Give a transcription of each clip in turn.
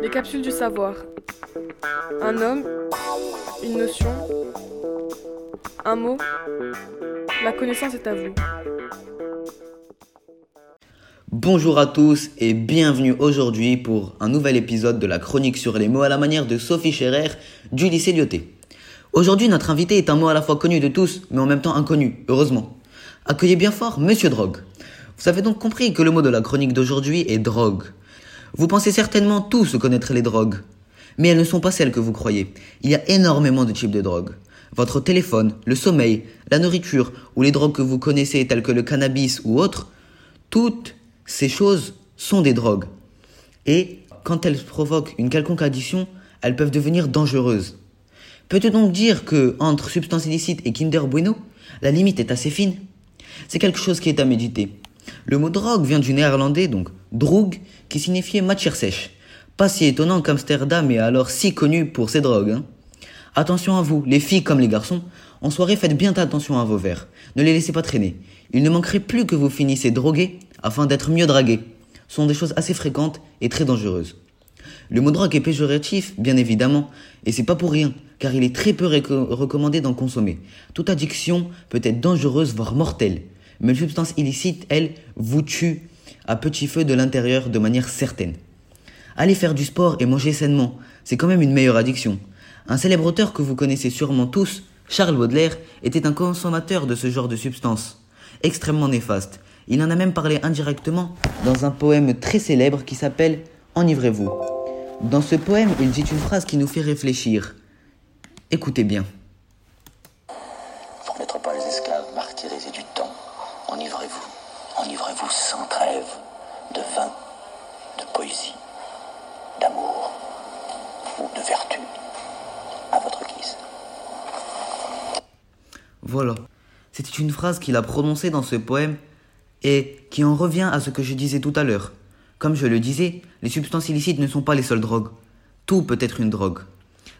Les capsules du savoir. Un homme, une notion, un mot. La connaissance est à vous. Bonjour à tous et bienvenue aujourd'hui pour un nouvel épisode de la chronique sur les mots à la manière de Sophie Scherer du lycée Lyoté. Aujourd'hui, notre invité est un mot à la fois connu de tous, mais en même temps inconnu, heureusement. Accueillez bien fort Monsieur Drogue. Vous avez donc compris que le mot de la chronique d'aujourd'hui est drogue. Vous pensez certainement tous connaître les drogues. Mais elles ne sont pas celles que vous croyez. Il y a énormément de types de drogues. Votre téléphone, le sommeil, la nourriture ou les drogues que vous connaissez telles que le cannabis ou autres, toutes ces choses sont des drogues. Et quand elles provoquent une quelconque addiction, elles peuvent devenir dangereuses. Peut-on donc dire que entre substances illicites et Kinder Bueno, la limite est assez fine? C'est quelque chose qui est à méditer. Le mot drogue vient du néerlandais, donc droog, qui signifiait matière sèche. Pas si étonnant qu'Amsterdam est alors si connu pour ses drogues. Hein. Attention à vous, les filles comme les garçons. En soirée, faites bien attention à vos verres. Ne les laissez pas traîner. Il ne manquerait plus que vous finissiez drogués afin d'être mieux dragués. Ce sont des choses assez fréquentes et très dangereuses. Le mot drogue est péjoratif, bien évidemment, et c'est pas pour rien, car il est très peu recommandé d'en consommer. Toute addiction peut être dangereuse, voire mortelle mais une substance illicite, elle, vous tue à petit feu de l'intérieur de manière certaine. Aller faire du sport et manger sainement, c'est quand même une meilleure addiction. Un célèbre auteur que vous connaissez sûrement tous, Charles Baudelaire, était un consommateur de ce genre de substance, extrêmement néfaste. Il en a même parlé indirectement dans un poème très célèbre qui s'appelle Enivrez-vous. Dans ce poème, il dit une phrase qui nous fait réfléchir. Écoutez bien. Enivrez-vous sans trêve de vin, de poésie, d'amour ou de vertu à votre guise. Voilà. C'était une phrase qu'il a prononcée dans ce poème et qui en revient à ce que je disais tout à l'heure. Comme je le disais, les substances illicites ne sont pas les seules drogues. Tout peut être une drogue.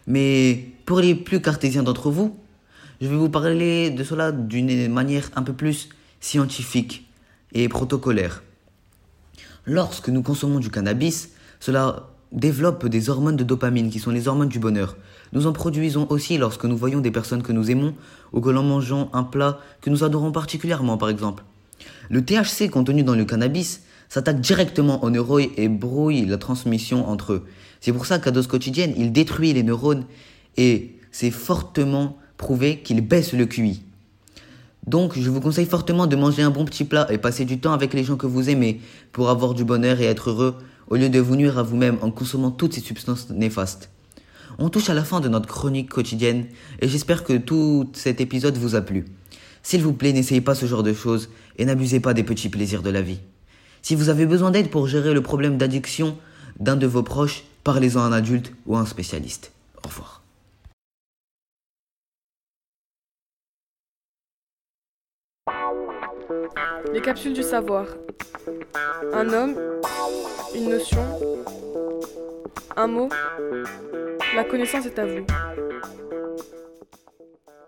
Mais pour les plus cartésiens d'entre vous, je vais vous parler de cela d'une manière un peu plus scientifique et protocolaire. Lorsque nous consommons du cannabis, cela développe des hormones de dopamine qui sont les hormones du bonheur. Nous en produisons aussi lorsque nous voyons des personnes que nous aimons ou que l'on mangeons un plat que nous adorons particulièrement par exemple. Le THC contenu dans le cannabis s'attaque directement aux neurones et brouille la transmission entre eux. C'est pour ça qu'à dose quotidienne, il détruit les neurones et c'est fortement prouvé qu'il baisse le QI. Donc, je vous conseille fortement de manger un bon petit plat et passer du temps avec les gens que vous aimez pour avoir du bonheur et être heureux au lieu de vous nuire à vous-même en consommant toutes ces substances néfastes. On touche à la fin de notre chronique quotidienne et j'espère que tout cet épisode vous a plu. S'il vous plaît, n'essayez pas ce genre de choses et n'abusez pas des petits plaisirs de la vie. Si vous avez besoin d'aide pour gérer le problème d'addiction d'un de vos proches, parlez-en à un adulte ou à un spécialiste. Au revoir. Les capsules du savoir. Un homme, une notion, un mot. La connaissance est à vous.